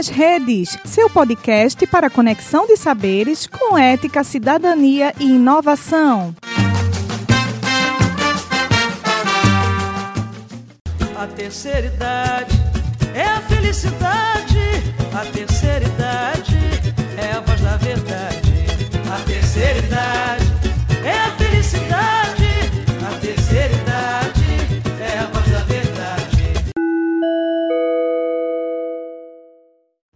nas Redes, seu podcast para conexão de saberes com ética, cidadania e inovação. A terceira idade é a felicidade. A terceira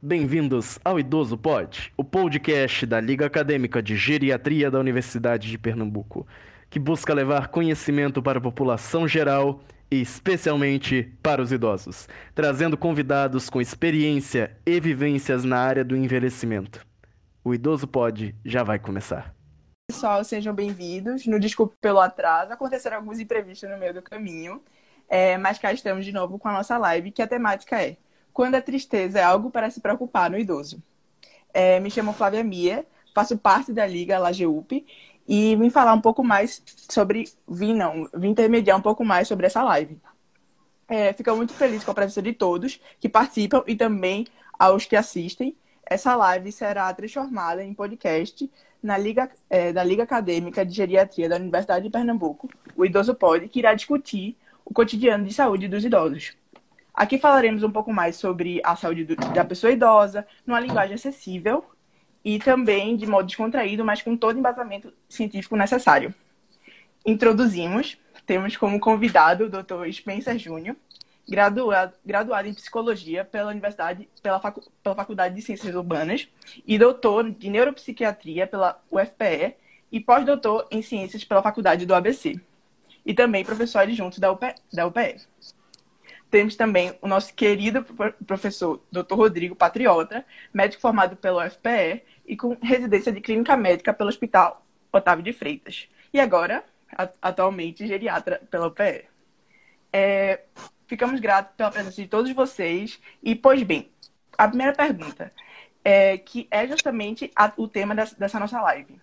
Bem-vindos ao Idoso Pod, o podcast da Liga Acadêmica de Geriatria da Universidade de Pernambuco, que busca levar conhecimento para a população geral e especialmente para os idosos, trazendo convidados com experiência e vivências na área do envelhecimento. O Idoso Pod já vai começar. Pessoal, sejam bem-vindos. No desculpe pelo atraso, aconteceram alguns imprevistos no meio do caminho, é, mas cá estamos de novo com a nossa live, que a temática é Quando a tristeza é algo para se preocupar no idoso. É, me chamo Flávia Mia, faço parte da Liga LAGEUP e vim falar um pouco mais sobre. Vim não, vim intermediar um pouco mais sobre essa live. É, fico muito feliz com a presença de todos que participam e também aos que assistem. Essa live será transformada em podcast na Liga, é, da Liga Acadêmica de Geriatria da Universidade de Pernambuco, o Idoso Pod, que irá discutir o cotidiano de saúde dos idosos. Aqui falaremos um pouco mais sobre a saúde do, da pessoa idosa, numa linguagem acessível e também de modo descontraído, mas com todo embasamento científico necessário. Introduzimos, temos como convidado o Dr. Spencer Júnior, graduado, graduado em psicologia pela Universidade, pela, Facu, pela Faculdade de Ciências Urbanas e doutor de neuropsiquiatria pela UFPE e pós-doutor em ciências pela Faculdade do ABC. E também professor adjunto da, UP, da UPE. Temos também o nosso querido professor Dr. Rodrigo Patriota, médico formado pela UFPE e com residência de clínica médica pelo Hospital Otávio de Freitas. E agora, atualmente, geriatra pela UPE. É, ficamos gratos pela presença de todos vocês. E, pois bem, a primeira pergunta, é, que é justamente a, o tema dessa, dessa, nossa live.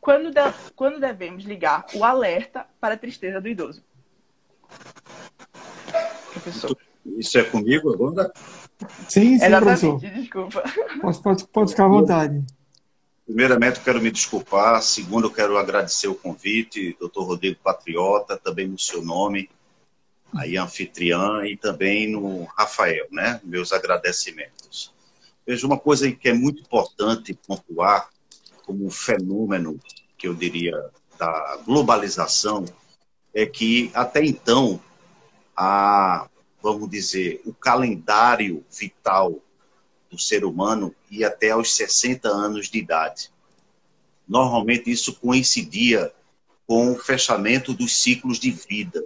Quando, de, quando devemos ligar o alerta para a tristeza do idoso? Professor. Isso é comigo agora? Sim, sim, Exatamente, professor. desculpa. Pode, pode, pode ficar à vontade. Primeiramente, eu quero me desculpar. Segundo, eu quero agradecer o convite, doutor Rodrigo Patriota, também no seu nome, aí anfitriã, e também no Rafael, né? Meus agradecimentos. Veja, uma coisa que é muito importante pontuar como um fenômeno, que eu diria, da globalização, é que até então, a, vamos dizer, o calendário vital do ser humano e até aos 60 anos de idade. Normalmente isso coincidia com o fechamento dos ciclos de vida.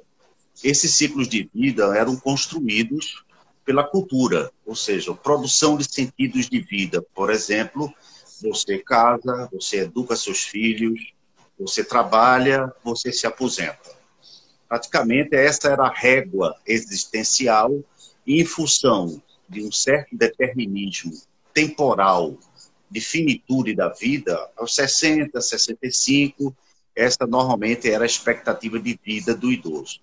Esses ciclos de vida eram construídos pela cultura, ou seja, produção de sentidos de vida. Por exemplo, você casa, você educa seus filhos, você trabalha, você se aposenta. Praticamente essa era a régua existencial e em função de um certo determinismo temporal de finitude da vida, aos 60, 65, essa normalmente era a expectativa de vida do idoso.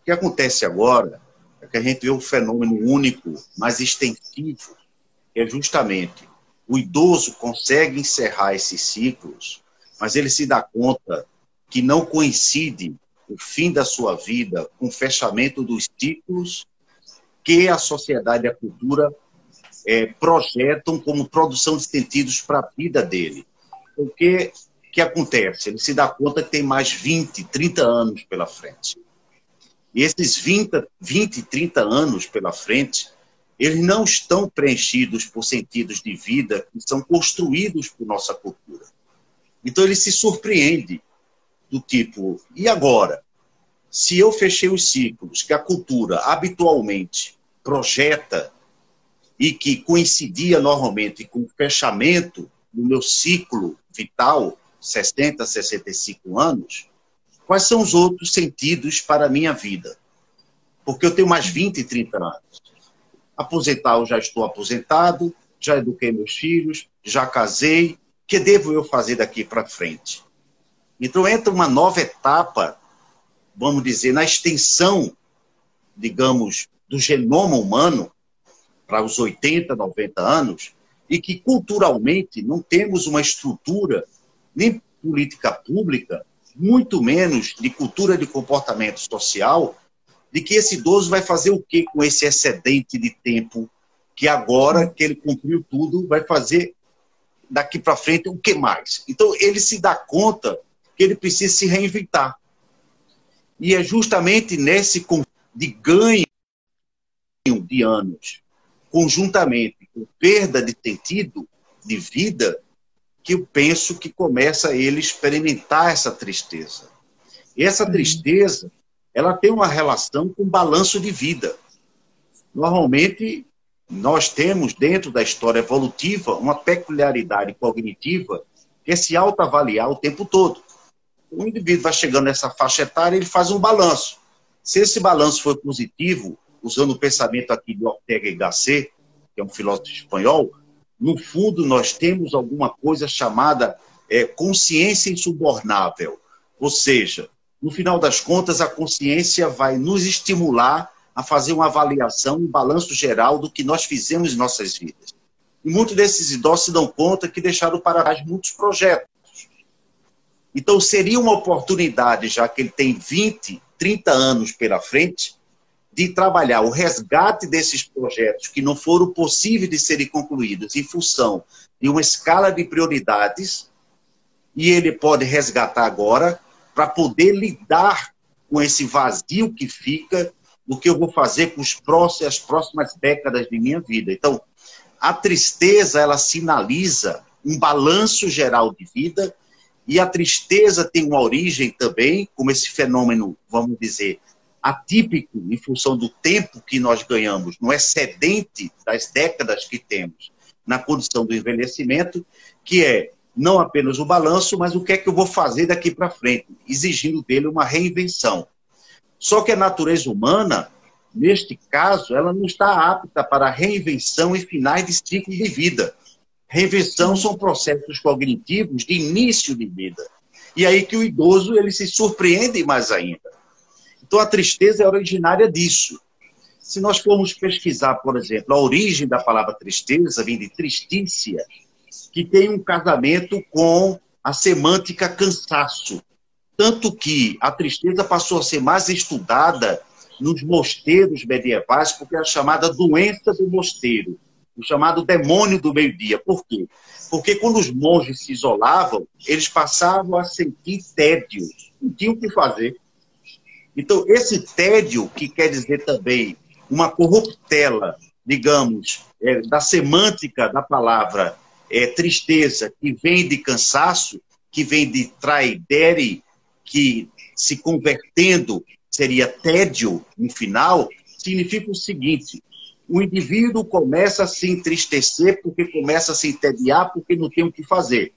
O que acontece agora é que a gente vê um fenômeno único, mais extensivo, que é justamente o idoso consegue encerrar esses ciclos, mas ele se dá conta que não coincide o fim da sua vida com o fechamento dos ciclos que a sociedade e a cultura é, projetam como produção de sentidos para a vida dele. O que, que acontece? Ele se dá conta que tem mais 20, 30 anos pela frente. E esses 20, 20 30 anos pela frente, eles não estão preenchidos por sentidos de vida que são construídos por nossa cultura. Então ele se surpreende do tipo, e agora? Se eu fechei os ciclos que a cultura habitualmente projeta e que coincidia normalmente com o fechamento do meu ciclo vital, 60, 65 anos, quais são os outros sentidos para a minha vida? Porque eu tenho mais 20, 30 anos. Aposentar, eu já estou aposentado, já eduquei meus filhos, já casei. O que devo eu fazer daqui para frente? Então entra uma nova etapa, vamos dizer, na extensão, digamos, do genoma humano, para os 80, 90 anos, e que culturalmente não temos uma estrutura, nem política pública, muito menos de cultura de comportamento social, de que esse idoso vai fazer o que com esse excedente de tempo que agora que ele cumpriu tudo, vai fazer daqui para frente o que mais? Então ele se dá conta que ele precisa se reinventar. E é justamente nesse de ganho de anos, conjuntamente com perda de sentido de vida, que eu penso que começa ele experimentar essa tristeza. E essa tristeza, ela tem uma relação com balanço de vida. Normalmente, nós temos dentro da história evolutiva uma peculiaridade cognitiva que é se autoavaliar o tempo todo. O indivíduo vai chegando nessa faixa etária, ele faz um balanço. Se esse balanço for positivo, usando o pensamento aqui de Ortega y Gasset, que é um filósofo espanhol, no fundo nós temos alguma coisa chamada é, consciência insubornável. Ou seja, no final das contas, a consciência vai nos estimular a fazer uma avaliação, um balanço geral do que nós fizemos em nossas vidas. E muitos desses idosos se dão conta que deixaram para trás muitos projetos. Então, seria uma oportunidade, já que ele tem 20, 30 anos pela frente, de trabalhar o resgate desses projetos que não foram possíveis de serem concluídos em função de uma escala de prioridades, e ele pode resgatar agora para poder lidar com esse vazio que fica do que eu vou fazer com os próximos, as próximas décadas de minha vida. Então, a tristeza, ela sinaliza um balanço geral de vida, e a tristeza tem uma origem também, como esse fenômeno, vamos dizer, atípico em função do tempo que nós ganhamos, no excedente das décadas que temos na condição do envelhecimento, que é não apenas o balanço, mas o que é que eu vou fazer daqui para frente, exigindo dele uma reinvenção. Só que a natureza humana, neste caso, ela não está apta para reinvenção e finais de ciclo de vida. Reinvenção são processos cognitivos de início de vida. E aí que o idoso ele se surpreende mais ainda. Então a tristeza é originária disso. Se nós formos pesquisar, por exemplo, a origem da palavra tristeza, vem de tristícia, que tem um casamento com a semântica cansaço. Tanto que a tristeza passou a ser mais estudada nos mosteiros medievais, porque é a chamada doença do mosteiro, o chamado demônio do meio-dia. Por quê? Porque quando os monges se isolavam, eles passavam a sentir tédio, não tinham o que fazer. Então, esse tédio, que quer dizer também uma corruptela, digamos, é, da semântica da palavra é, tristeza, que vem de cansaço, que vem de traidere, que se convertendo seria tédio no final, significa o seguinte: o indivíduo começa a se entristecer porque começa a se entediar porque não tem o que fazer.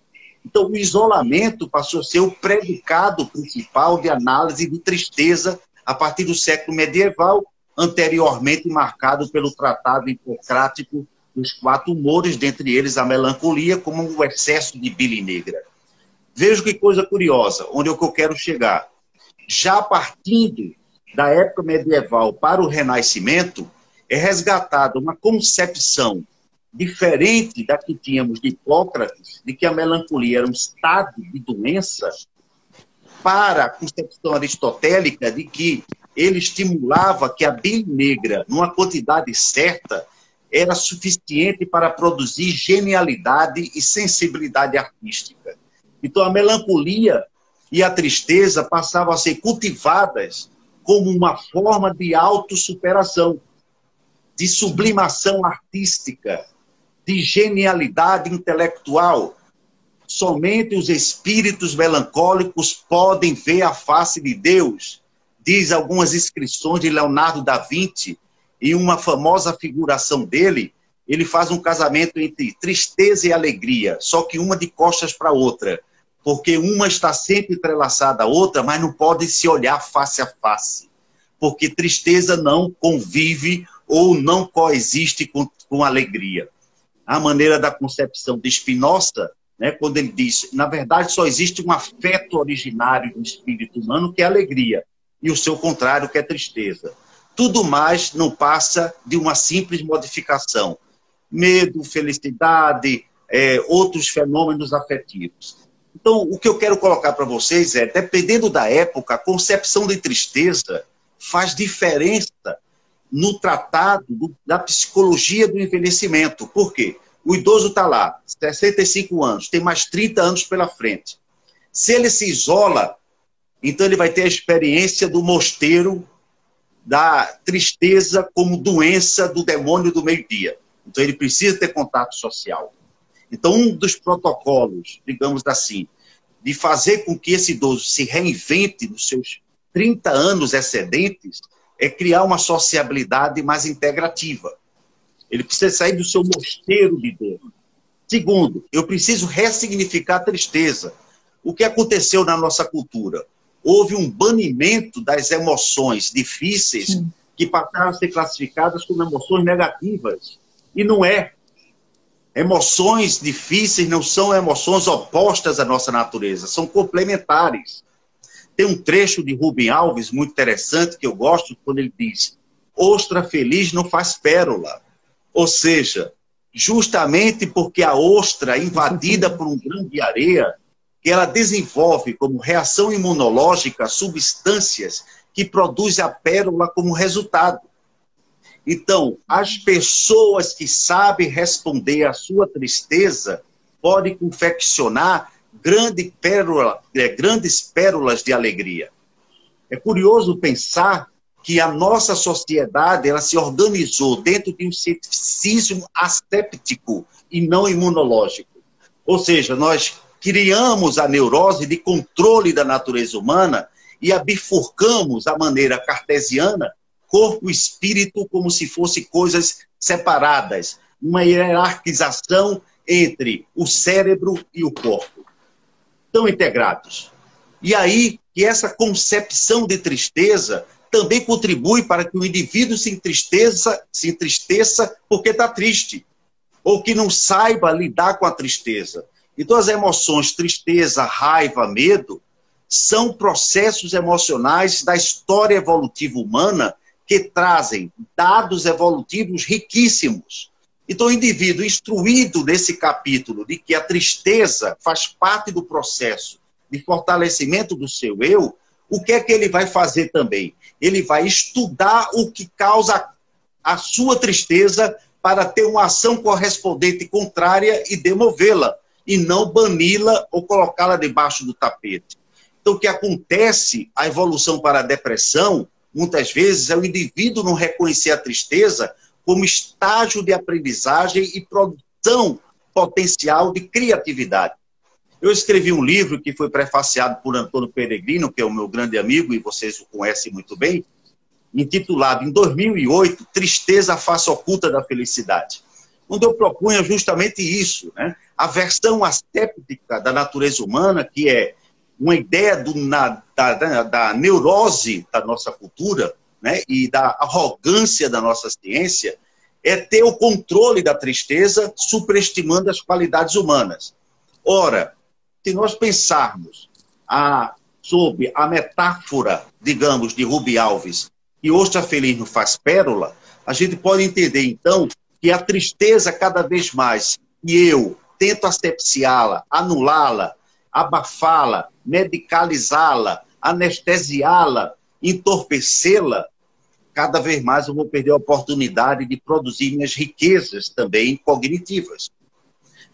Então, o isolamento passou a ser o predicado principal de análise de tristeza a partir do século medieval, anteriormente marcado pelo Tratado Hipocrático dos quatro humores, dentre eles a melancolia, como o excesso de bile negra. Veja que coisa curiosa, onde é que eu quero chegar. Já partindo da época medieval para o Renascimento, é resgatada uma concepção diferente da que tínhamos de Hipócrates, de que a melancolia era um estado de doença, para a concepção aristotélica de que ele estimulava que a bile negra, numa quantidade certa, era suficiente para produzir genialidade e sensibilidade artística. Então a melancolia e a tristeza passavam a ser cultivadas como uma forma de autossuperação, de sublimação artística, de genialidade intelectual. Somente os espíritos melancólicos podem ver a face de Deus, diz algumas inscrições de Leonardo da Vinci, e uma famosa figuração dele, ele faz um casamento entre tristeza e alegria, só que uma de costas para outra, porque uma está sempre entrelaçada à outra, mas não pode se olhar face a face, porque tristeza não convive ou não coexiste com, com alegria a maneira da concepção de Spinoza, né, quando ele diz, na verdade, só existe um afeto originário do espírito humano, que é alegria, e o seu contrário, que é tristeza. tudo mais não passa de uma simples modificação. Medo, felicidade, é, outros fenômenos afetivos. Então, o que eu quero colocar para vocês é, dependendo da época, a concepção de tristeza faz diferença no tratado do, da psicologia do envelhecimento. Por quê? O idoso está lá, 65 anos, tem mais 30 anos pela frente. Se ele se isola, então ele vai ter a experiência do mosteiro da tristeza como doença do demônio do meio-dia. Então ele precisa ter contato social. Então um dos protocolos, digamos assim, de fazer com que esse idoso se reinvente nos seus 30 anos excedentes é criar uma sociabilidade mais integrativa. Ele precisa sair do seu mosteiro de dor. Segundo, eu preciso ressignificar a tristeza. O que aconteceu na nossa cultura? Houve um banimento das emoções difíceis Sim. que passaram a ser classificadas como emoções negativas. E não é. Emoções difíceis não são emoções opostas à nossa natureza, são complementares. Tem um trecho de Rubem Alves muito interessante que eu gosto quando ele diz: Ostra feliz não faz pérola. Ou seja, justamente porque a ostra é invadida por um grão de areia, que ela desenvolve como reação imunológica substâncias que produzem a pérola como resultado. Então, as pessoas que sabem responder à sua tristeza podem confeccionar grande pérola, é, grandes pérolas de alegria. É curioso pensar que a nossa sociedade ela se organizou dentro de um cientificismo asséptico e não imunológico. Ou seja, nós criamos a neurose de controle da natureza humana e a bifurcamos a maneira cartesiana corpo e espírito como se fossem coisas separadas, uma hierarquização entre o cérebro e o corpo, tão integrados. E aí que essa concepção de tristeza também contribui para que o indivíduo se entristeça, se entristeça porque está triste, ou que não saiba lidar com a tristeza. Então, as emoções tristeza, raiva, medo são processos emocionais da história evolutiva humana que trazem dados evolutivos riquíssimos. Então, o indivíduo instruído nesse capítulo de que a tristeza faz parte do processo de fortalecimento do seu eu, o que é que ele vai fazer também? Ele vai estudar o que causa a sua tristeza para ter uma ação correspondente contrária e demovê-la, e não bani-la ou colocá-la debaixo do tapete. Então, o que acontece, a evolução para a depressão, muitas vezes, é o indivíduo não reconhecer a tristeza como estágio de aprendizagem e produção potencial de criatividade. Eu escrevi um livro que foi prefaciado por Antônio Peregrino, que é o meu grande amigo e vocês o conhecem muito bem, intitulado em 2008 Tristeza, a face oculta da felicidade. Onde eu propunha justamente isso, né? a versão asséptica da natureza humana, que é uma ideia do, na, da, da, da, neurose da nossa cultura né? e da arrogância da nossa ciência, é ter o controle da tristeza, superestimando as qualidades humanas. Ora, se nós pensarmos a, sobre a metáfora, digamos, de Rubi Alves, que ostra feliz não faz pérola, a gente pode entender, então, que a tristeza, cada vez mais, e eu tento asepsiá-la, anulá-la, abafá-la, medicalizá-la, anestesiá-la, entorpecê-la, cada vez mais eu vou perder a oportunidade de produzir minhas riquezas também cognitivas.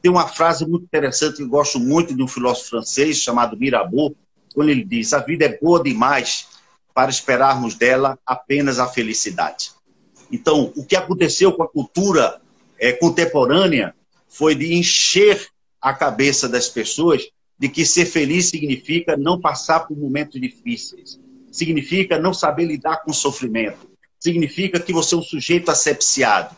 Tem uma frase muito interessante que eu gosto muito de um filósofo francês chamado Mirabeau, quando ele diz: A vida é boa demais para esperarmos dela apenas a felicidade. Então, o que aconteceu com a cultura é, contemporânea foi de encher a cabeça das pessoas de que ser feliz significa não passar por momentos difíceis, significa não saber lidar com o sofrimento, significa que você é um sujeito asepsiado,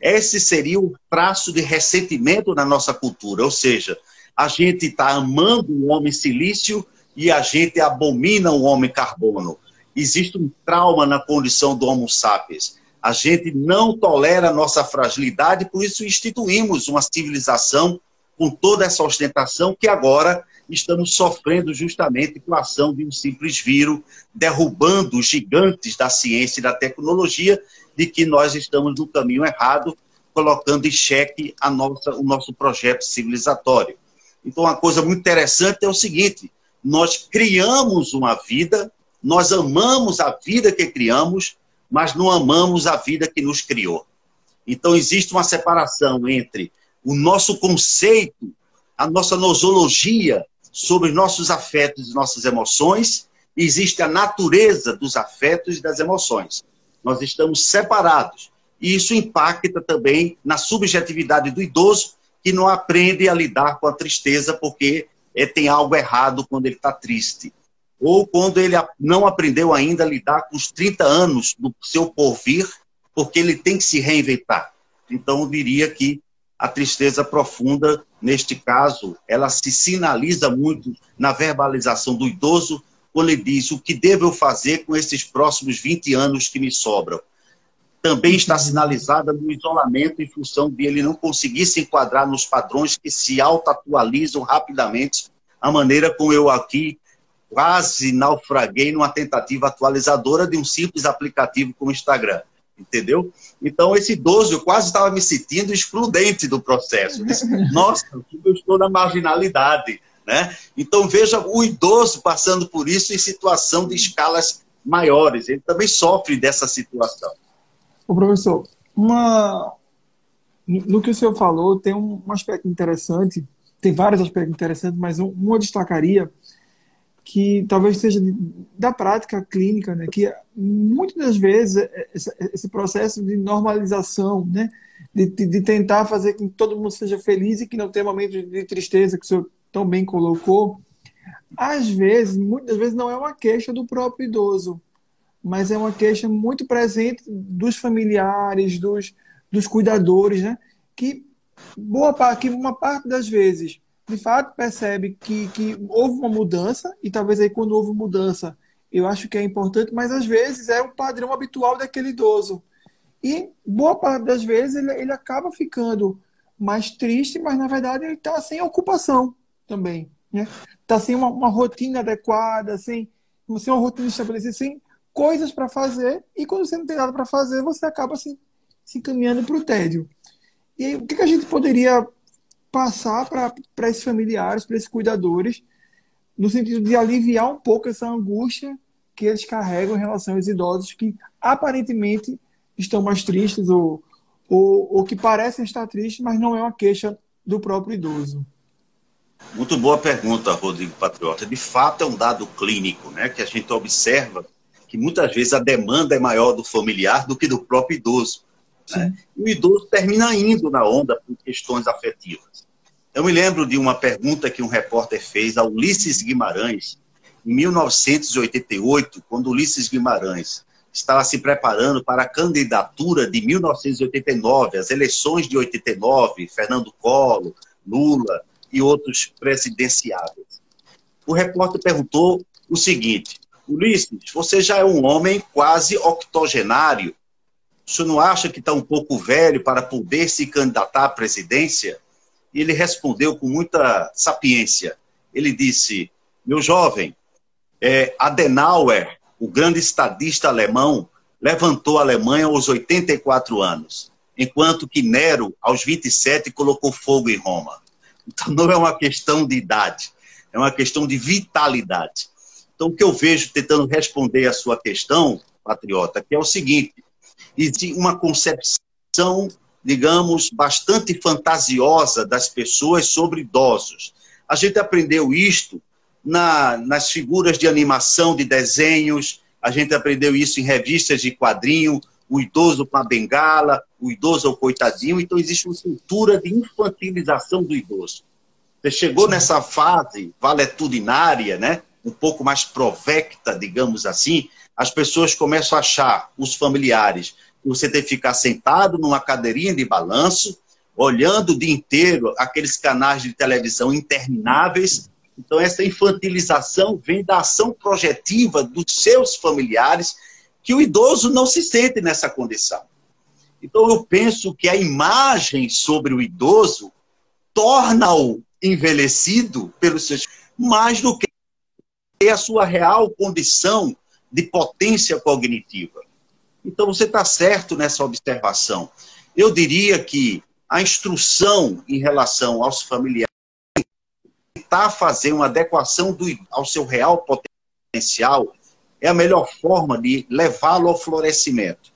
esse seria o traço de ressentimento na nossa cultura, ou seja, a gente está amando o homem silício e a gente abomina o homem carbono. Existe um trauma na condição do Homo sapiens. A gente não tolera a nossa fragilidade, por isso instituímos uma civilização com toda essa ostentação que agora estamos sofrendo justamente com a ação de um simples vírus, derrubando os gigantes da ciência e da tecnologia, de que nós estamos no caminho errado, colocando em xeque a nossa, o nosso projeto civilizatório. Então, uma coisa muito interessante é o seguinte: nós criamos uma vida, nós amamos a vida que criamos, mas não amamos a vida que nos criou. Então, existe uma separação entre o nosso conceito, a nossa nosologia sobre nossos afetos e nossas emoções, existe a natureza dos afetos e das emoções. Nós estamos separados. E isso impacta também na subjetividade do idoso, que não aprende a lidar com a tristeza porque é, tem algo errado quando ele está triste. Ou quando ele não aprendeu ainda a lidar com os 30 anos do seu porvir porque ele tem que se reinventar. Então, eu diria que a tristeza profunda, neste caso, ela se sinaliza muito na verbalização do idoso, quando ele diz: O que devo eu fazer com esses próximos 20 anos que me sobram? Também está sinalizada no isolamento, em função de ele não conseguir se enquadrar nos padrões que se auto-atualizam rapidamente, a maneira como eu aqui quase naufraguei numa tentativa atualizadora de um simples aplicativo como o Instagram entendeu? Então, esse idoso, eu quase estava me sentindo excludente do processo. Disse, Nossa, eu estou na marginalidade. Né? Então, veja o idoso passando por isso em situação de escalas maiores. Ele também sofre dessa situação. O professor, uma... no que o senhor falou, tem um aspecto interessante, tem vários aspectos interessantes, mas um eu destacaria que talvez seja da prática clínica, né, que muitas das vezes é, esse processo de normalização, né, de, de, tentar fazer com que todo mundo seja feliz e que não tenha momentos de tristeza, que o senhor tão bem colocou, às vezes, muitas vezes não é uma queixa do próprio idoso, mas é uma queixa muito presente dos familiares, dos, dos cuidadores, né, que boa parte, que uma parte das vezes de fato percebe que, que houve uma mudança, e talvez aí quando houve mudança, eu acho que é importante, mas às vezes é o padrão habitual daquele idoso. E boa parte das vezes ele, ele acaba ficando mais triste, mas na verdade ele está sem ocupação também. Está né? Tá sem uma, uma, rotina adequada, sem, sem uma rotina estabelecida, sem coisas para fazer, e quando você não tem nada para fazer, você acaba se, se encaminhando para o tédio. E aí, o que, que a gente poderia passar para esses familiares, para esses cuidadores, no sentido de aliviar um pouco essa angústia que eles carregam em relação aos idosos que aparentemente estão mais tristes ou, ou, ou que parecem estar tristes, mas não é uma queixa do próprio idoso. Muito boa pergunta, Rodrigo Patriota. De fato, é um dado clínico, né, que a gente observa que muitas vezes a demanda é maior do familiar do que do próprio idoso. Né? E o idoso termina indo na onda por questões afetivas. Eu me lembro de uma pergunta que um repórter fez a Ulisses Guimarães, em 1988, quando Ulisses Guimarães estava se preparando para a candidatura de 1989, as eleições de 89, Fernando Collor, Lula e outros presidenciáveis. O repórter perguntou o seguinte: Ulisses, você já é um homem quase octogenário o senhor não acha que está um pouco velho para poder se candidatar à presidência? E ele respondeu com muita sapiência. Ele disse: Meu jovem, é, Adenauer, o grande estadista alemão, levantou a Alemanha aos 84 anos, enquanto que Nero, aos 27, colocou fogo em Roma. Então não é uma questão de idade, é uma questão de vitalidade. Então o que eu vejo tentando responder a sua questão, patriota, que é o seguinte: existe uma concepção, digamos, bastante fantasiosa das pessoas sobre idosos. A gente aprendeu isto na, nas figuras de animação, de desenhos, a gente aprendeu isso em revistas de quadrinho, o idoso com a bengala, o idoso é o coitadinho, então existe uma cultura de infantilização do idoso. Você chegou nessa fase valetudinária, né? um pouco mais provecta, digamos assim, as pessoas começam a achar, os familiares, você tem que ficar sentado numa cadeirinha de balanço, olhando o dia inteiro aqueles canais de televisão intermináveis. Então, essa infantilização vem da ação projetiva dos seus familiares, que o idoso não se sente nessa condição. Então, eu penso que a imagem sobre o idoso torna-o envelhecido pelos seus. mais do que a sua real condição de potência cognitiva. Então, você está certo nessa observação. Eu diria que a instrução em relação aos familiares tentar fazer uma adequação do, ao seu real potencial é a melhor forma de levá-lo ao florescimento.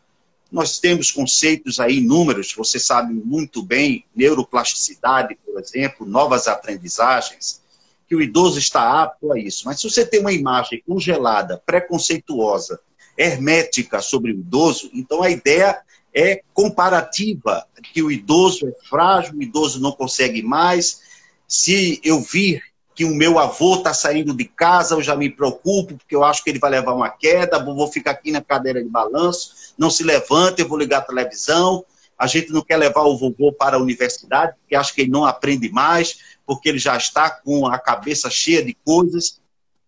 Nós temos conceitos aí, números, você sabe muito bem, neuroplasticidade, por exemplo, novas aprendizagens, que o idoso está apto a isso. Mas se você tem uma imagem congelada, preconceituosa, hermética sobre o idoso, então a ideia é comparativa, que o idoso é frágil, o idoso não consegue mais. Se eu vir que o meu avô está saindo de casa, eu já me preocupo, porque eu acho que ele vai levar uma queda, vou ficar aqui na cadeira de balanço, não se levanta, eu vou ligar a televisão. A gente não quer levar o vovô para a universidade, porque acha que ele não aprende mais, porque ele já está com a cabeça cheia de coisas.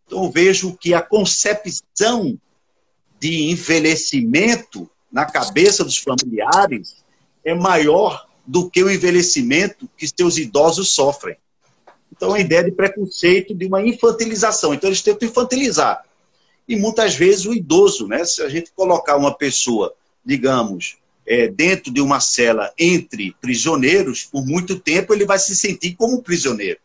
Então, vejo que a concepção de envelhecimento na cabeça dos familiares é maior do que o envelhecimento que seus idosos sofrem. Então, a ideia de preconceito, de uma infantilização. Então, eles tentam infantilizar. E muitas vezes o idoso, né? Se a gente colocar uma pessoa, digamos, é, dentro de uma cela entre prisioneiros, por muito tempo ele vai se sentir como um prisioneiro.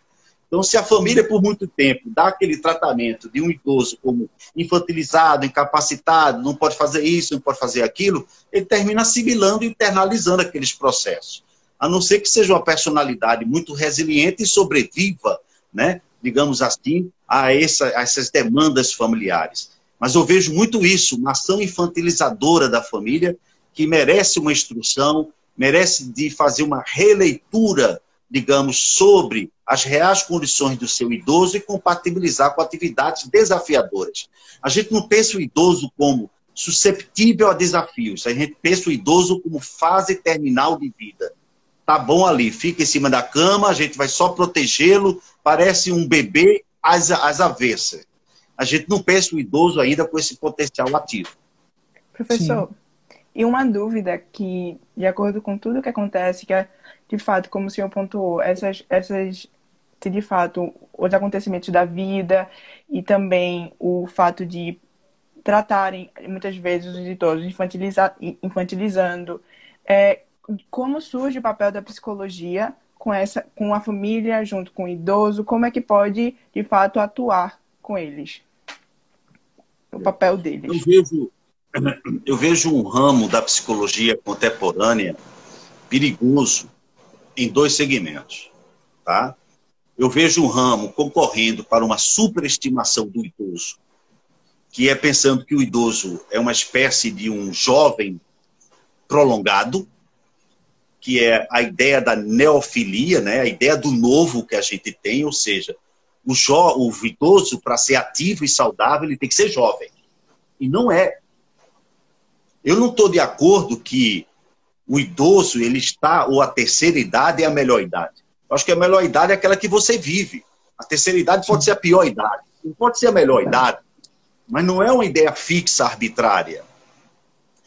Então, se a família, por muito tempo, dá aquele tratamento de um idoso como infantilizado, incapacitado, não pode fazer isso, não pode fazer aquilo, ele termina assimilando e internalizando aqueles processos. A não ser que seja uma personalidade muito resiliente e sobreviva, né, digamos assim, a, essa, a essas demandas familiares. Mas eu vejo muito isso, uma ação infantilizadora da família, que merece uma instrução, merece de fazer uma releitura digamos, sobre as reais condições do seu idoso e compatibilizar com atividades desafiadoras. A gente não pensa o idoso como susceptível a desafios, a gente pensa o idoso como fase terminal de vida. Tá bom ali, fica em cima da cama, a gente vai só protegê-lo, parece um bebê às, às avessas. A gente não pensa o idoso ainda com esse potencial ativo. Professor, Sim. e uma dúvida que, de acordo com tudo que acontece, que é de fato, como o senhor pontuou, essas, essas, se de fato os acontecimentos da vida e também o fato de tratarem muitas vezes os idosos infantiliza, infantilizando, é, como surge o papel da psicologia com essa, com a família junto com o idoso, como é que pode de fato atuar com eles, o papel deles. Eu vejo, eu vejo um ramo da psicologia contemporânea perigoso em dois segmentos. Tá? Eu vejo um ramo concorrendo para uma superestimação do idoso, que é pensando que o idoso é uma espécie de um jovem prolongado, que é a ideia da neofilia, né? a ideia do novo que a gente tem, ou seja, o, jo o idoso, para ser ativo e saudável, ele tem que ser jovem. E não é. Eu não estou de acordo que o idoso, ele está, ou a terceira idade é a melhor idade. Eu acho que a melhor idade é aquela que você vive. A terceira idade pode ser a pior idade, não pode ser a melhor idade, mas não é uma ideia fixa, arbitrária.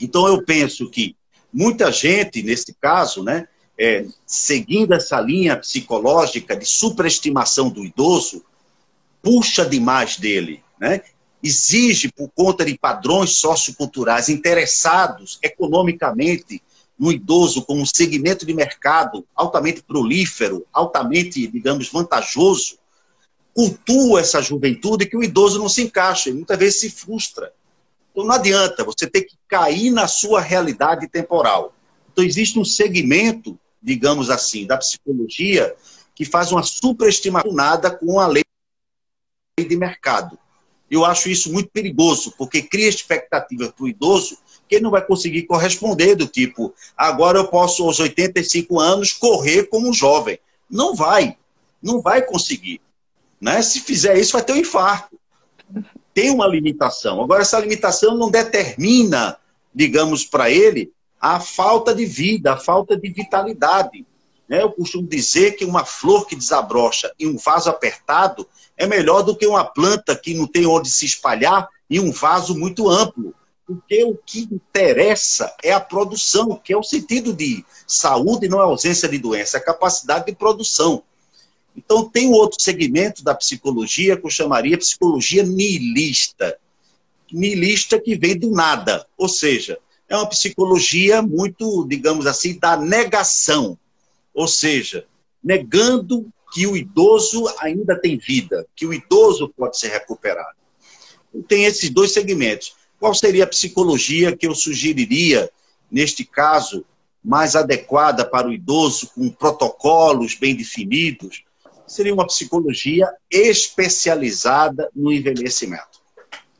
Então eu penso que muita gente, nesse caso, né, é, seguindo essa linha psicológica de superestimação do idoso, puxa demais dele, né? exige, por conta de padrões socioculturais interessados economicamente no idoso como um segmento de mercado altamente prolífero, altamente, digamos, vantajoso, cultua essa juventude que o idoso não se encaixa e muitas vezes se frustra. Então não adianta, você tem que cair na sua realidade temporal. Então existe um segmento, digamos assim, da psicologia que faz uma superestimação nada com a lei de mercado. Eu acho isso muito perigoso, porque cria expectativas para o idoso que ele não vai conseguir corresponder do tipo, agora eu posso aos 85 anos correr como um jovem. Não vai, não vai conseguir. Né? Se fizer isso, vai ter um infarto. Tem uma limitação. Agora, essa limitação não determina, digamos, para ele, a falta de vida, a falta de vitalidade. Né? Eu costumo dizer que uma flor que desabrocha em um vaso apertado é melhor do que uma planta que não tem onde se espalhar em um vaso muito amplo porque o que interessa é a produção, que é o sentido de saúde, não é ausência de doença, é a capacidade de produção. Então, tem outro segmento da psicologia que eu chamaria psicologia nihilista. Nihilista que vem do nada, ou seja, é uma psicologia muito, digamos assim, da negação. Ou seja, negando que o idoso ainda tem vida, que o idoso pode ser recuperado. Tem esses dois segmentos. Qual seria a psicologia que eu sugeriria, neste caso, mais adequada para o idoso, com protocolos bem definidos? Seria uma psicologia especializada no envelhecimento.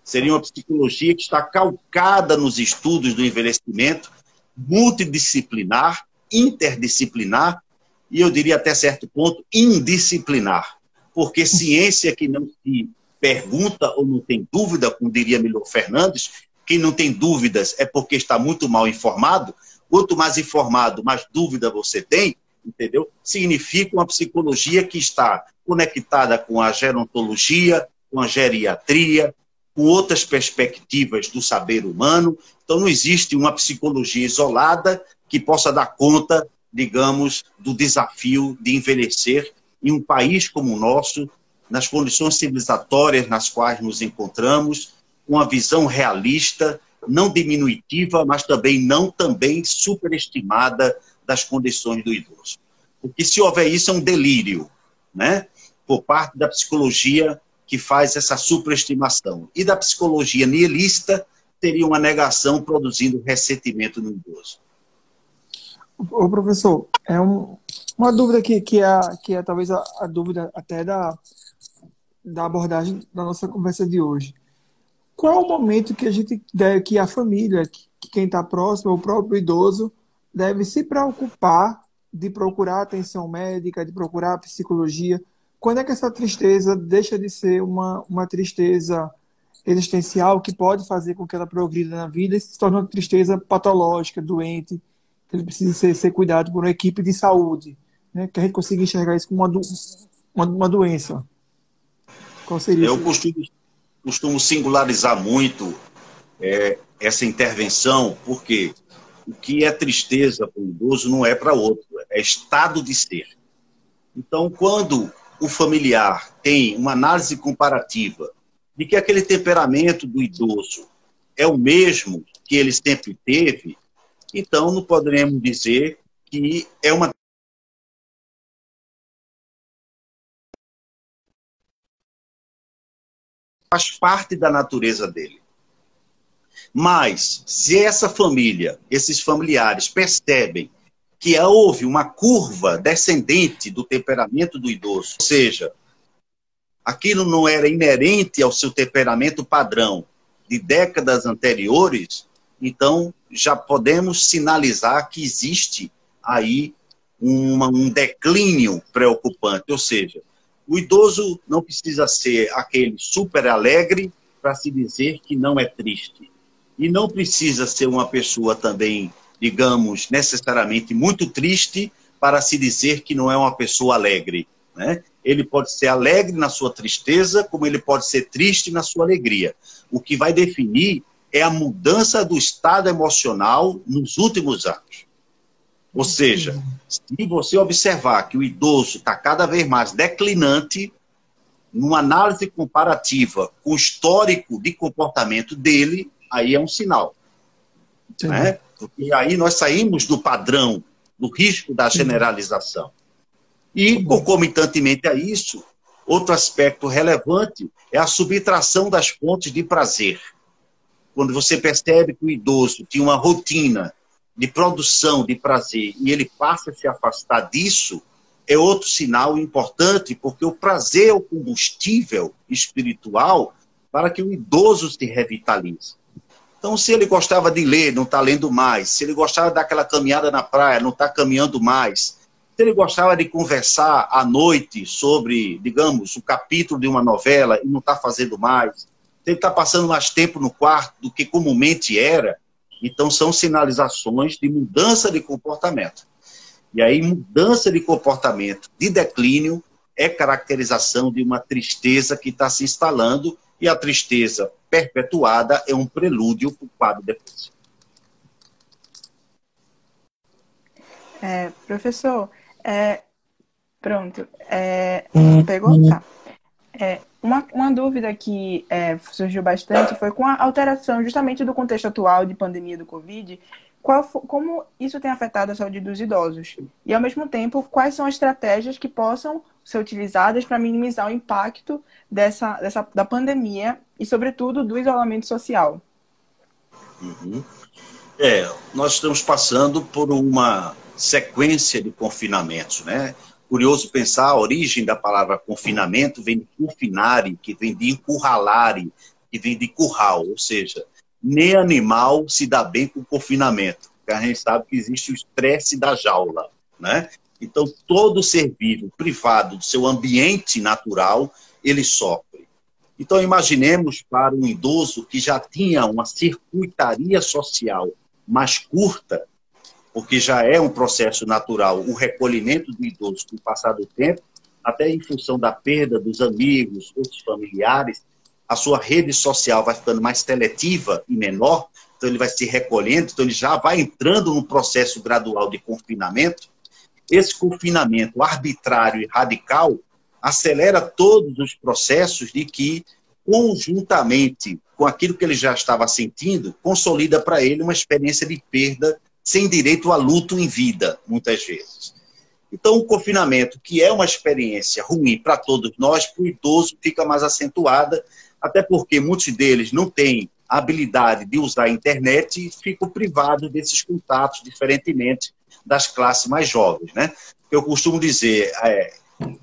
Seria uma psicologia que está calcada nos estudos do envelhecimento, multidisciplinar, interdisciplinar e eu diria até certo ponto indisciplinar. Porque ciência que não se pergunta ou não tem dúvida, como diria Milor Fernandes, quem não tem dúvidas é porque está muito mal informado. Quanto mais informado, mais dúvida você tem, entendeu? Significa uma psicologia que está conectada com a gerontologia, com a geriatria, com outras perspectivas do saber humano. Então, não existe uma psicologia isolada que possa dar conta, digamos, do desafio de envelhecer em um país como o nosso, nas condições civilizatórias nas quais nos encontramos, uma visão realista, não diminutiva, mas também não também superestimada das condições do idoso. Porque se houver isso é um delírio, né? Por parte da psicologia que faz essa superestimação. E da psicologia nihilista, teria uma negação produzindo ressentimento no idoso. O professor, é um, uma dúvida que, que, é, que é talvez a, a, dúvida até da, da abordagem da nossa conversa de hoje. Qual o momento que a gente deve, que a família, que quem está próximo, o próprio idoso, deve se preocupar de procurar atenção médica, de procurar psicologia, quando é que essa tristeza deixa de ser uma, uma tristeza existencial que pode fazer com que ela progrida na vida e se torne uma tristeza patológica, doente, que ele precisa ser, ser cuidado por uma equipe de saúde, né? que a gente consiga enxergar isso como uma, do, uma, uma doença. Qual seria Eu costumo, costumo singularizar muito é, essa intervenção, porque o que é tristeza para o idoso não é para outro, é estado de ser. Então, quando o familiar tem uma análise comparativa de que aquele temperamento do idoso é o mesmo que ele sempre teve, então não poderemos dizer que é uma faz parte da natureza dele. Mas se essa família, esses familiares percebem que houve uma curva descendente do temperamento do idoso, ou seja, aquilo não era inerente ao seu temperamento padrão de décadas anteriores, então já podemos sinalizar que existe aí uma, um declínio preocupante, ou seja, o idoso não precisa ser aquele super alegre para se dizer que não é triste. E não precisa ser uma pessoa também digamos, necessariamente muito triste para se dizer que não é uma pessoa alegre. Né? Ele pode ser alegre na sua tristeza, como ele pode ser triste na sua alegria. O que vai definir é a mudança do estado emocional nos últimos anos. Ou seja, se você observar que o idoso está cada vez mais declinante, numa análise comparativa com o histórico de comportamento dele, aí é um sinal. Né? Porque aí nós saímos do padrão, do risco da generalização. E, concomitantemente a isso, outro aspecto relevante é a subtração das fontes de prazer. Quando você percebe que o idoso tinha uma rotina de produção de prazer e ele passa a se afastar disso, é outro sinal importante, porque o prazer é o combustível espiritual para que o idoso se revitalize. Então, se ele gostava de ler, não está lendo mais. Se ele gostava daquela caminhada na praia, não está caminhando mais. Se ele gostava de conversar à noite sobre, digamos, o capítulo de uma novela e não está fazendo mais. Se ele está passando mais tempo no quarto do que comumente era, então são sinalizações de mudança de comportamento. E aí, mudança de comportamento de declínio é caracterização de uma tristeza que está se instalando e a tristeza perpetuada é um prelúdio para o quadro depressivo. É, professor, é, Pronto. É, pegou? Tá. É, uma, uma dúvida que é, surgiu bastante foi com a alteração justamente do contexto atual de pandemia do Covid, qual, como isso tem afetado a saúde dos idosos? E, ao mesmo tempo, quais são as estratégias que possam ser utilizadas para minimizar o impacto dessa, dessa, da pandemia e, sobretudo, do isolamento social? Uhum. É, nós estamos passando por uma sequência de confinamentos, né? Curioso pensar, a origem da palavra confinamento vem de confinare, que vem de encurralare, que vem de curral, ou seja, nem animal se dá bem com confinamento, porque a gente sabe que existe o estresse da jaula, né? Então, todo ser vivo privado do seu ambiente natural, ele sofre. Então, imaginemos para um idoso que já tinha uma circuitaria social mais curta, porque já é um processo natural, o recolhimento do idoso com o passar do tempo, até em função da perda dos amigos, outros familiares, a sua rede social vai ficando mais seletiva e menor, então ele vai se recolhendo, então ele já vai entrando num processo gradual de confinamento. Esse confinamento arbitrário e radical acelera todos os processos de que, conjuntamente com aquilo que ele já estava sentindo, consolida para ele uma experiência de perda sem direito a luto em vida, muitas vezes. Então, o confinamento, que é uma experiência ruim para todos nós, para o idoso fica mais acentuada, até porque muitos deles não têm a habilidade de usar a internet e ficam privados desses contatos, diferentemente das classes mais jovens. Né? Eu costumo dizer, é,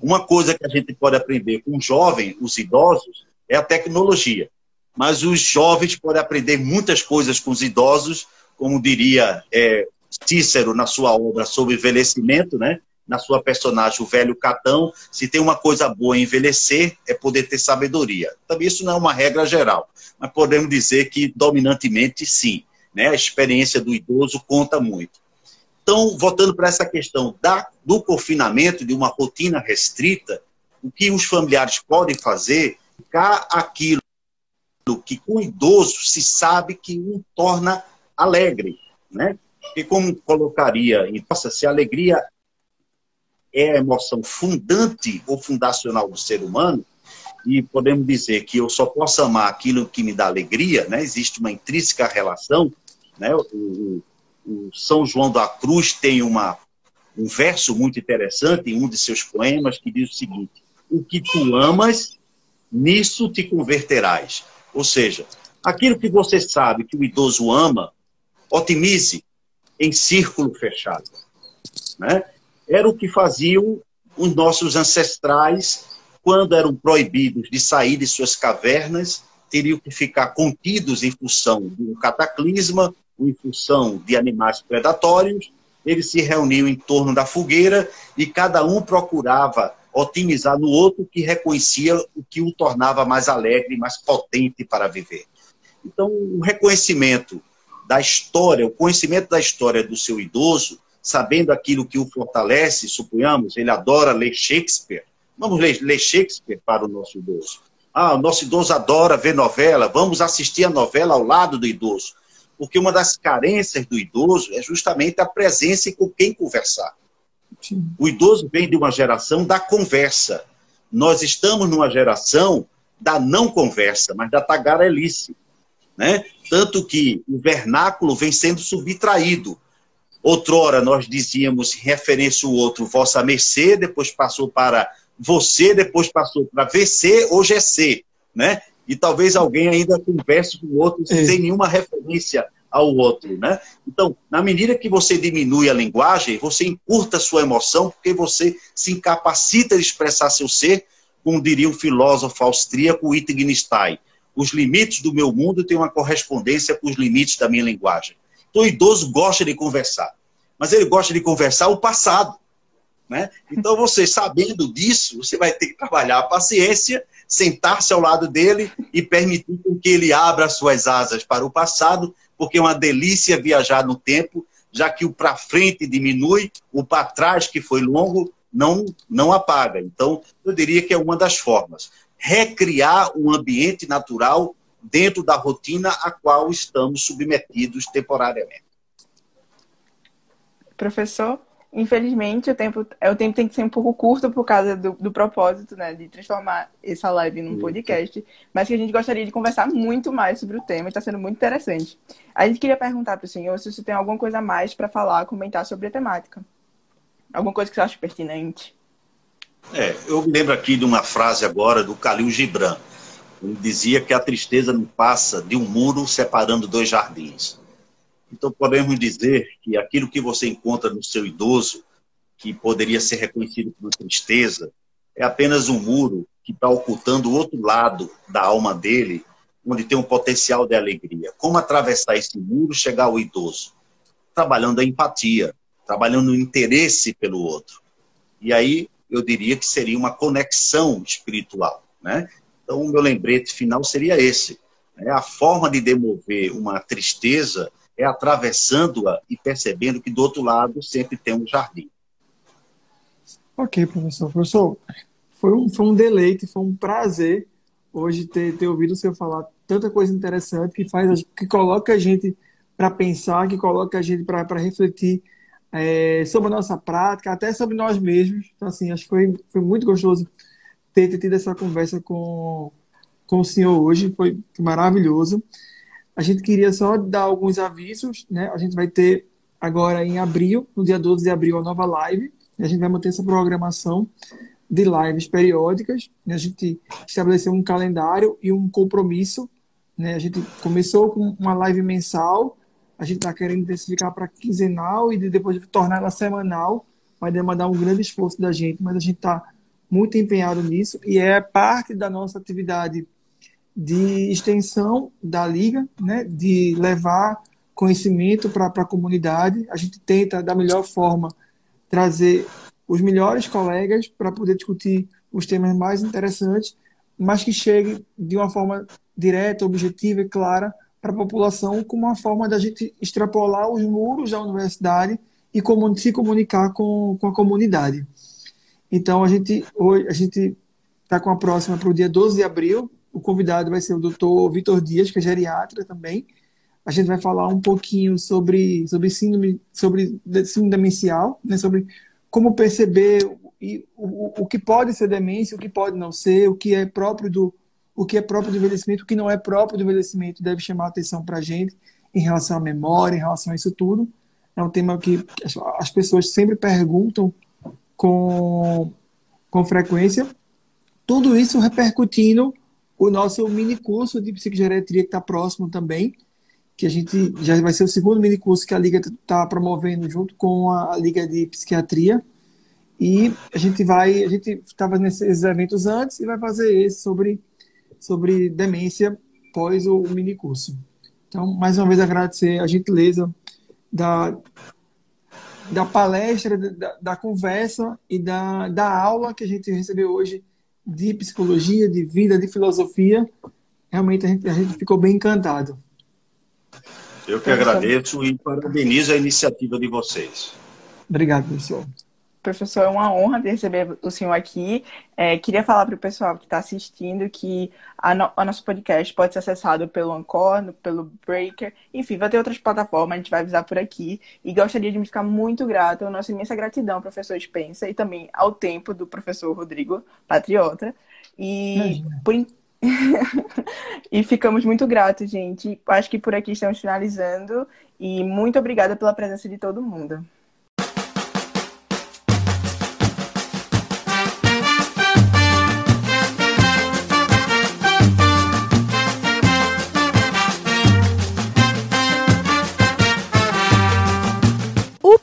uma coisa que a gente pode aprender com jovens, os idosos, é a tecnologia. Mas os jovens podem aprender muitas coisas com os idosos, como diria é, Cícero na sua obra sobre envelhecimento, né? na sua personagem, o velho Catão, se tem uma coisa boa em envelhecer, é poder ter sabedoria. Também isso não é uma regra geral, mas podemos dizer que dominantemente sim. Né? A experiência do idoso conta muito. Então, voltando para essa questão da, do confinamento, de uma rotina restrita, o que os familiares podem fazer, ficar aquilo que com o idoso se sabe que o torna alegre, né? E como colocaria, nossa, se a alegria é a emoção fundante ou fundacional do ser humano, e podemos dizer que eu só posso amar aquilo que me dá alegria, né? existe uma intrínseca relação. Né? O, o São João da Cruz tem uma, um verso muito interessante em um de seus poemas que diz o seguinte: O que tu amas, nisso te converterás. Ou seja, aquilo que você sabe que o idoso ama, otimize em círculo fechado. Né? Era o que faziam os nossos ancestrais quando eram proibidos de sair de suas cavernas, teriam que ficar contidos em função de um cataclisma, ou em função de animais predatórios. Eles se reuniam em torno da fogueira e cada um procurava otimizar no outro que reconhecia o que o tornava mais alegre, mais potente para viver. Então, o reconhecimento da história, o conhecimento da história do seu idoso, sabendo aquilo que o fortalece, suponhamos, ele adora ler Shakespeare. Vamos ler, ler Shakespeare para o nosso idoso. Ah, o nosso idoso adora ver novela, vamos assistir a novela ao lado do idoso. Porque uma das carências do idoso é justamente a presença e com quem conversar. Sim. O idoso vem de uma geração da conversa. Nós estamos numa geração da não conversa, mas da tagarelice. Né? Tanto que o vernáculo vem sendo subtraído. Outrora nós dizíamos referência o outro, vossa mercê, depois passou para você, depois passou para VC, hoje é C, né? E talvez alguém ainda converse com o outro é. sem nenhuma referência ao outro, né? Então, na medida que você diminui a linguagem, você encurta a sua emoção, porque você se incapacita de expressar seu ser, como diria o filósofo austríaco Wittgenstein. Os limites do meu mundo têm uma correspondência com os limites da minha linguagem. Então, o idoso gosta de conversar, mas ele gosta de conversar o passado. Né? Então, você sabendo disso, você vai ter que trabalhar a paciência, sentar-se ao lado dele e permitir que ele abra suas asas para o passado, porque é uma delícia viajar no tempo, já que o para frente diminui, o para trás, que foi longo, não, não apaga. Então, eu diria que é uma das formas. Recriar um ambiente natural dentro da rotina a qual estamos submetidos temporariamente. Professor? Infelizmente, o tempo, é, o tempo tem que ser um pouco curto por causa do, do propósito, né? De transformar essa live num podcast. Mas que a gente gostaria de conversar muito mais sobre o tema. Está sendo muito interessante. A gente queria perguntar para o senhor se você tem alguma coisa a mais para falar, comentar sobre a temática. Alguma coisa que você acha pertinente. É, eu me lembro aqui de uma frase agora do Khalil Gibran. Ele dizia que a tristeza não passa de um muro separando dois jardins. Então, podemos dizer que aquilo que você encontra no seu idoso, que poderia ser reconhecido como tristeza, é apenas um muro que está ocultando o outro lado da alma dele, onde tem um potencial de alegria. Como atravessar esse muro chegar ao idoso? Trabalhando a empatia, trabalhando o interesse pelo outro. E aí eu diria que seria uma conexão espiritual. Né? Então, o meu lembrete final seria esse. Né? A forma de demover uma tristeza é atravessando-a e percebendo que do outro lado sempre tem um jardim. Ok, professor. Professor, foi um, foi um deleite, foi um prazer hoje ter, ter ouvido o senhor falar tanta coisa interessante que faz que coloca a gente para pensar, que coloca a gente para refletir é, sobre a nossa prática, até sobre nós mesmos. Então, assim, acho que foi, foi muito gostoso ter, ter tido essa conversa com, com o senhor hoje, foi maravilhoso. A gente queria só dar alguns avisos, né? A gente vai ter agora em abril, no dia 12 de abril, a nova live. A gente vai manter essa programação de lives periódicas. A gente estabeleceu um calendário e um compromisso. Né? A gente começou com uma live mensal, a gente está querendo intensificar para quinzenal e depois tornar ela semanal. Vai demandar um grande esforço da gente, mas a gente está muito empenhado nisso e é parte da nossa atividade de extensão da liga, né, de levar conhecimento para a comunidade. A gente tenta, da melhor forma, trazer os melhores colegas para poder discutir os temas mais interessantes, mas que chegue de uma forma direta, objetiva e clara para a população, como uma forma da gente extrapolar os muros da universidade e se comunicar com, com a comunidade. Então, a gente hoje a gente está com a próxima para o dia 12 de abril, o convidado vai ser o doutor Vitor Dias, que é geriatra também. A gente vai falar um pouquinho sobre, sobre síndrome, sobre síndrome demencial, né, sobre como perceber o, o, o que pode ser demência, o que pode não ser, o que é próprio do, o que é próprio do envelhecimento, o que não é próprio do envelhecimento deve chamar atenção para a gente em relação à memória, em relação a isso tudo. É um tema que as pessoas sempre perguntam com, com frequência. Tudo isso repercutindo o nosso mini curso de psicogeriatria que está próximo também, que a gente já vai ser o segundo mini curso que a Liga está promovendo junto com a, Liga de Psiquiatria. E a gente vai, a gente estava nesses eventos antes e vai fazer esse sobre, sobre demência pós o, mini curso. Então, mais uma vez agradecer a gentileza da, da palestra, da, da conversa e da, da aula que a gente recebeu hoje de psicologia, de vida, de filosofia. Realmente a gente, a gente ficou bem encantado. Eu que agradeço e parabenizo a iniciativa de vocês. Obrigado, professor. Professor, é uma honra receber o senhor aqui. É, queria falar para o pessoal que está assistindo que a, no, a, nosso podcast pode ser acessado pelo Anchor, pelo Breaker, enfim, vai ter outras plataformas, a gente vai avisar por aqui. E gostaria de me ficar muito grato, a nossa imensa gratidão professor Spencer e também ao tempo do professor Rodrigo Patriota. E, por, e ficamos muito gratos, gente. Acho que por aqui estamos finalizando. E muito obrigada pela presença de todo mundo.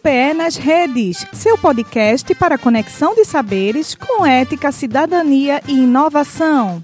UPE nas redes, seu podcast para conexão de saberes com ética, cidadania e inovação.